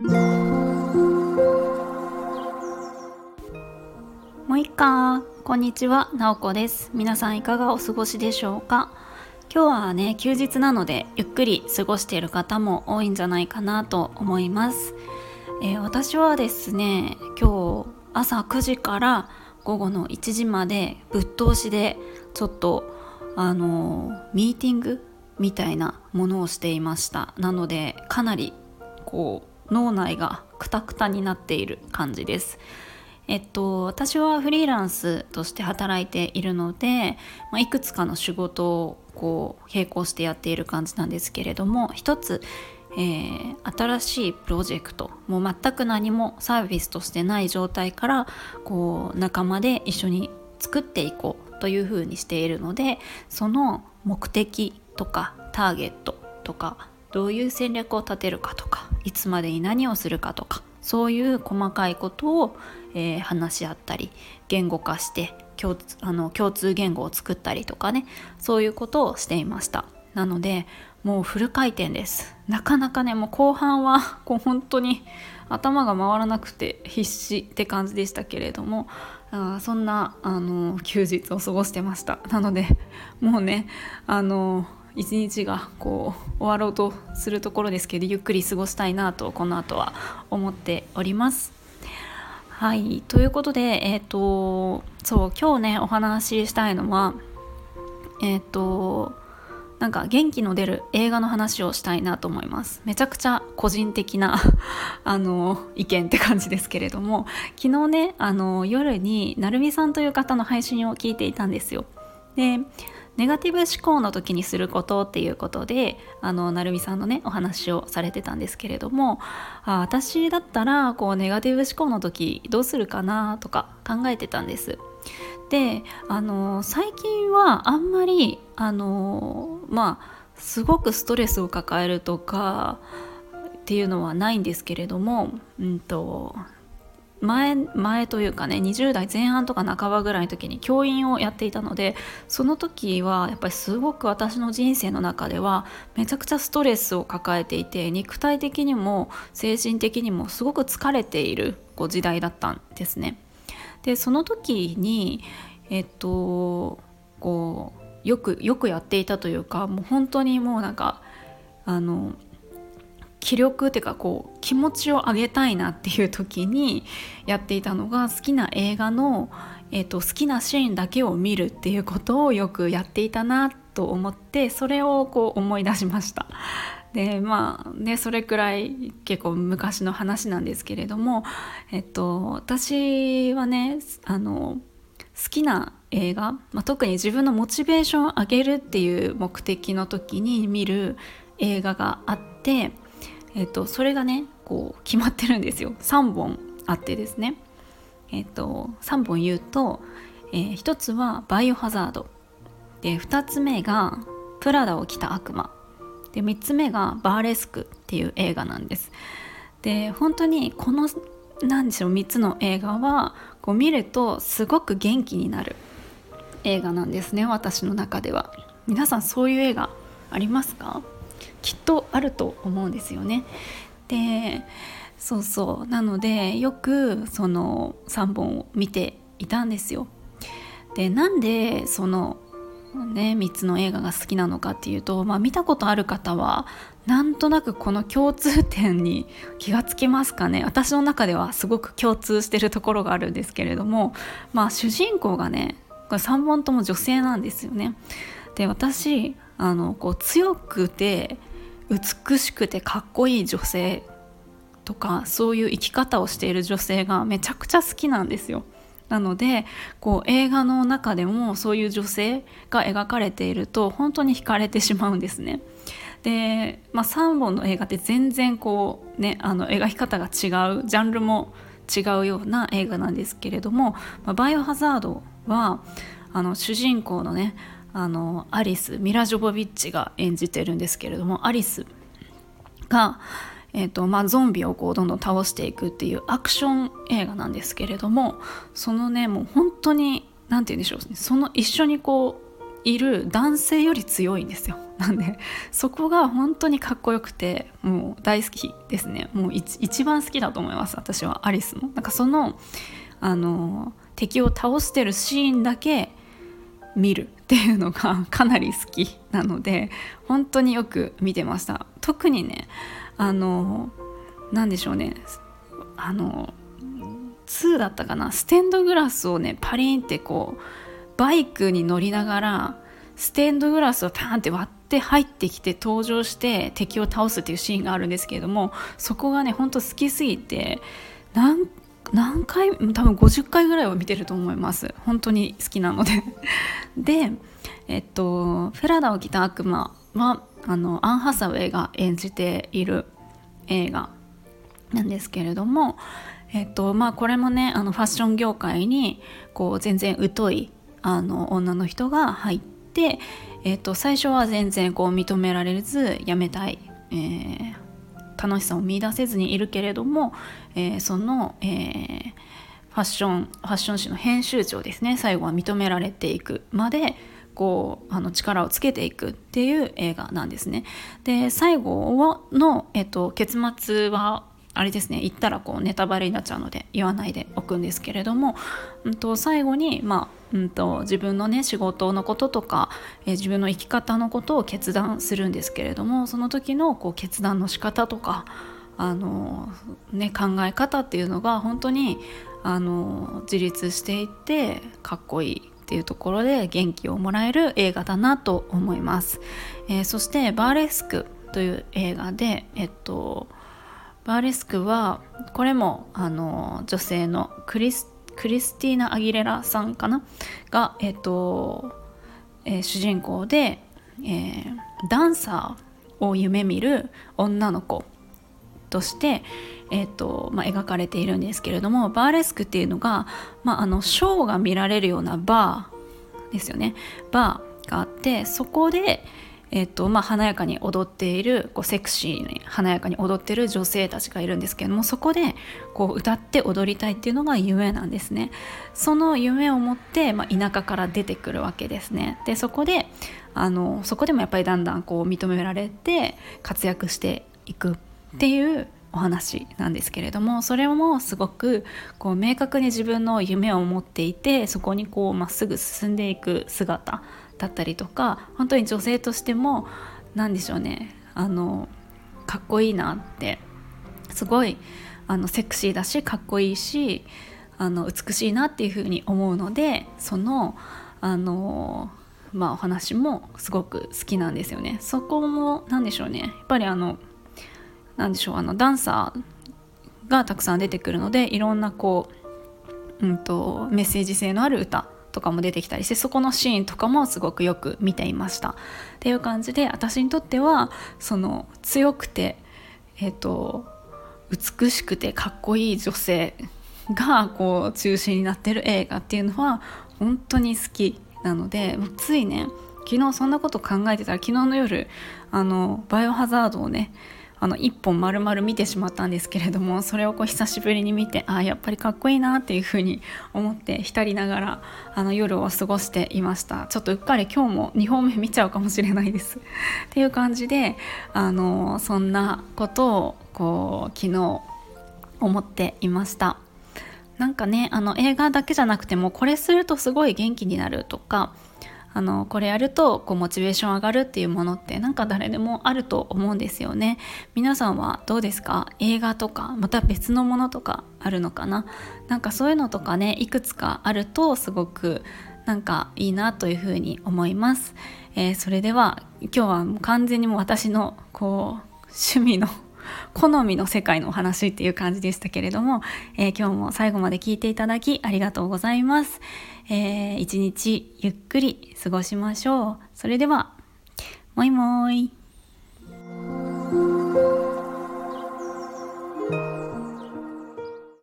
もういっかこんにちは。なおこです。皆さんいかがお過ごしでしょうか？今日はね休日なのでゆっくり過ごしている方も多いんじゃないかなと思います、えー、私はですね今日朝9時から午後の1時までぶっ通しでちょっとあのミーティングみたいなものをしていました。なのでかなりこう脳内がクタクタになっている感じです。えっと、私はフリーランスとして働いているので、まあ、いくつかの仕事をこう並行してやっている感じなんですけれども一つ、えー、新しいプロジェクトもう全く何もサービスとしてない状態からこう仲間で一緒に作っていこうというふうにしているのでその目的とかターゲットとかどういう戦略を立てるかとかいつまでに何をするかとかそういう細かいことを、えー、話し合ったり言語化して共通あの共通言語を作ったりとかねそういうことをしていました。なのでもうフル回転です。なかなかねもう後半は こう本当に頭が回らなくて必死って感じでしたけれどもあそんなあの休日を過ごしてました。なのでもうねあの一日がこう終わろうとするところですけどゆっくり過ごしたいなとこの後は思っております。はいということでえっ、ー、とそう今日ねお話ししたいのはえっ、ー、となんか元気の出る映画の話をしたいなと思いますめちゃくちゃ個人的な あの意見って感じですけれども昨日ねあの夜になるみさんという方の配信を聞いていたんですよでネガティブ思考の時にすることっていうことであの成美さんのねお話をされてたんですけれどもあ私だったらこうネガティブ思考の時どうするかなとか考えてたんです。であの最近はあんまりあのまあすごくストレスを抱えるとかっていうのはないんですけれども、うんと前前というかね20代前半とか半ばぐらいの時に教員をやっていたのでその時はやっぱりすごく私の人生の中ではめちゃくちゃストレスを抱えていて肉体的にも精神的にもすごく疲れているこう時代だったんですね。でその時にえっとこうよくよくやっていたというかもう本当にもうなんかあの気力っていうかこう気持ちを上げたいなっていう時にやっていたのが好きな映画の、えーと、好きなシーンだけを見るっていうことをよくやっていたなと思ってそれをこう思い出しました。でまあねそれくらい結構昔の話なんですけれども、えっと、私はねあの好きな映画、まあ、特に自分のモチベーションを上げるっていう目的の時に見る映画があってえーと、それがねこう決まってるんですよ。3本あってですね、えーと、3本言うと、えー、1つは「バイオハザード」で2つ目が「プラダを着た悪魔」で3つ目が「バーレスク」っていう映画なんです。で本当にこの何でしょう3つの映画はこう見るとすごく元気になる映画なんですね私の中では。皆さんそういう映画ありますか？きっとあると思うんですよね。でそうそうなのでよくその3本を見ていたんですよ。でなんでそのね3つの映画が好きなのかっていうと、まあ、見たことある方はなんとなくこの共通点に気がつきますかね私の中ではすごく共通してるところがあるんですけれども、まあ、主人公がねこれ3本とも女性なんですよね。で私あのこう強くて美しくてかっこいい女性とかそういう生き方をしている女性がめちゃくちゃ好きなんですよ。なのでこう映画の中でもそういう女性が描かれていると本当に惹かれてしまうんですね。で、まあ、3本の映画って全然こうねあの描き方が違うジャンルも違うような映画なんですけれども「まあ、バイオハザードは」あの主人公のねあのアリスミラ・ジョボビッチが演じてるんですけれどもアリスが、えーとまあ、ゾンビをこうどんどん倒していくっていうアクション映画なんですけれどもそのねもう本当に何て言うんでしょうその一緒にこういる男性より強いんですよ。なんでそこが本当にかっこよくてもう大好きですね。もう一番好きだと思います私はアリスのなんかそのあの敵を倒してるシーンだけ見る。っていうのが かなり好きなので本当によく見てました。特にねあの何でしょうね。あの2だったかな。ステンドグラスをねパリンってこうバイクに乗りながらステンドグラスをパーンって割って入ってきて登場して敵を倒すっていうシーンがあるんですけれどもそこがねほんと好きすぎて何何回多分50回ぐらいは見てると思います。本当に好きなので。でえっと「フェラダを着た悪魔は」あのアン・ハサウェイが演じている映画なんですけれどもえっとまあこれもねあのファッション業界にこう全然疎いあの女の人が入って、えっと、最初は全然こう認められず辞めたい、えー、楽しさを見いだせずにいるけれども、えー、その、えー、ファッションファッション誌の編集長ですね最後は認められていくまでこうあの力をつけていくっていう映画なんですね。で最後の、えっと、結末はあれですね言ったらこうネタバレになっちゃうので言わないでおくんですけれども、うんと、最後に、まあうんと、自分のね仕事のこととか、え、自分の生き方のことを決断するんですけれどもその時のこう決断の仕方とかあの、ね、考え方っていうのが本当にあの自立していってかっこいいっていうところで元気をもらえる映画だなと思います。えー、そしてバーレスクという映画で、えっと、バーレスクはこれもあの女性のクリスティーナ・アギレラさんかな？が、えっとえー、主人公で、えー、ダンサーを夢見る女の子として、えーとまあ、描かれているんですけれどもバーレスクっていうのが、まあ、あのショーが見られるようなバーですよね。バーがあってそこで、えーとまあ、華やかに踊っているこうセクシーに華やかに踊っている女性たちがいるんですけどもそこでこう歌って踊りたいっていうのが夢なんですね。その夢を持って、まあ、田舎から出てくるわけですね。でそこであのそこでもやっぱりだんだんこう認められて活躍していくっていうお話なんですけれどもそれもすごくこう明確に自分の夢を持っていてそこにこうまっすぐ進んでいく姿だったりとか本当に女性としても何でしょうねあのかっこいいなってすごいあのセクシーだしかっこいいしあの美しいなっていうふうに思うのでそのあのまあお話もすごく好きなんですよね。そこも何でしょうねやっぱりあの何でしょうあのダンサーがたくさん出てくるのでいろんなこう、うんとメッセージ性のある歌とかも出てきたりしてそこのシーンとかもすごくよく見ていました。っていう感じで私にとってはその強くてえっ、ー、と美しくてかっこいい女性がこう中心になってる映画っていうのは本当に好きなのでもうついね昨日そんなこと考えてたら昨日の夜あのバイオハザードをねあの1本丸々見てしまったんですけれどもそれをこう久しぶりに見てあやっぱりかっこいいなっていうふうに思って浸りながらあの夜を過ごしていました。ちょっとうっかり今日も2本目見ちゃうかもしれないです。っていう感じであのそんなことをこう昨日思っていました。なんかねあの映画だけじゃなくてもこれするとすごい元気になるとかあのこれやるとこうモチベーション上がるっていうものってなんか誰でもあると思うんですよね。皆さんはどうですか？映画とかまた別のものとかあるのかな？なんかそういうのとかねいくつかあるとすごくなんかいいなというふうに思います、えー、それでは今日はもう完全にも私のこう趣味の好みの世界のお話っていう感じでしたけれども、えー、今日も最後まで聞いていただきありがとうございます。えー、一日ゆっくり過ごしましょう。それでは、もいもーい。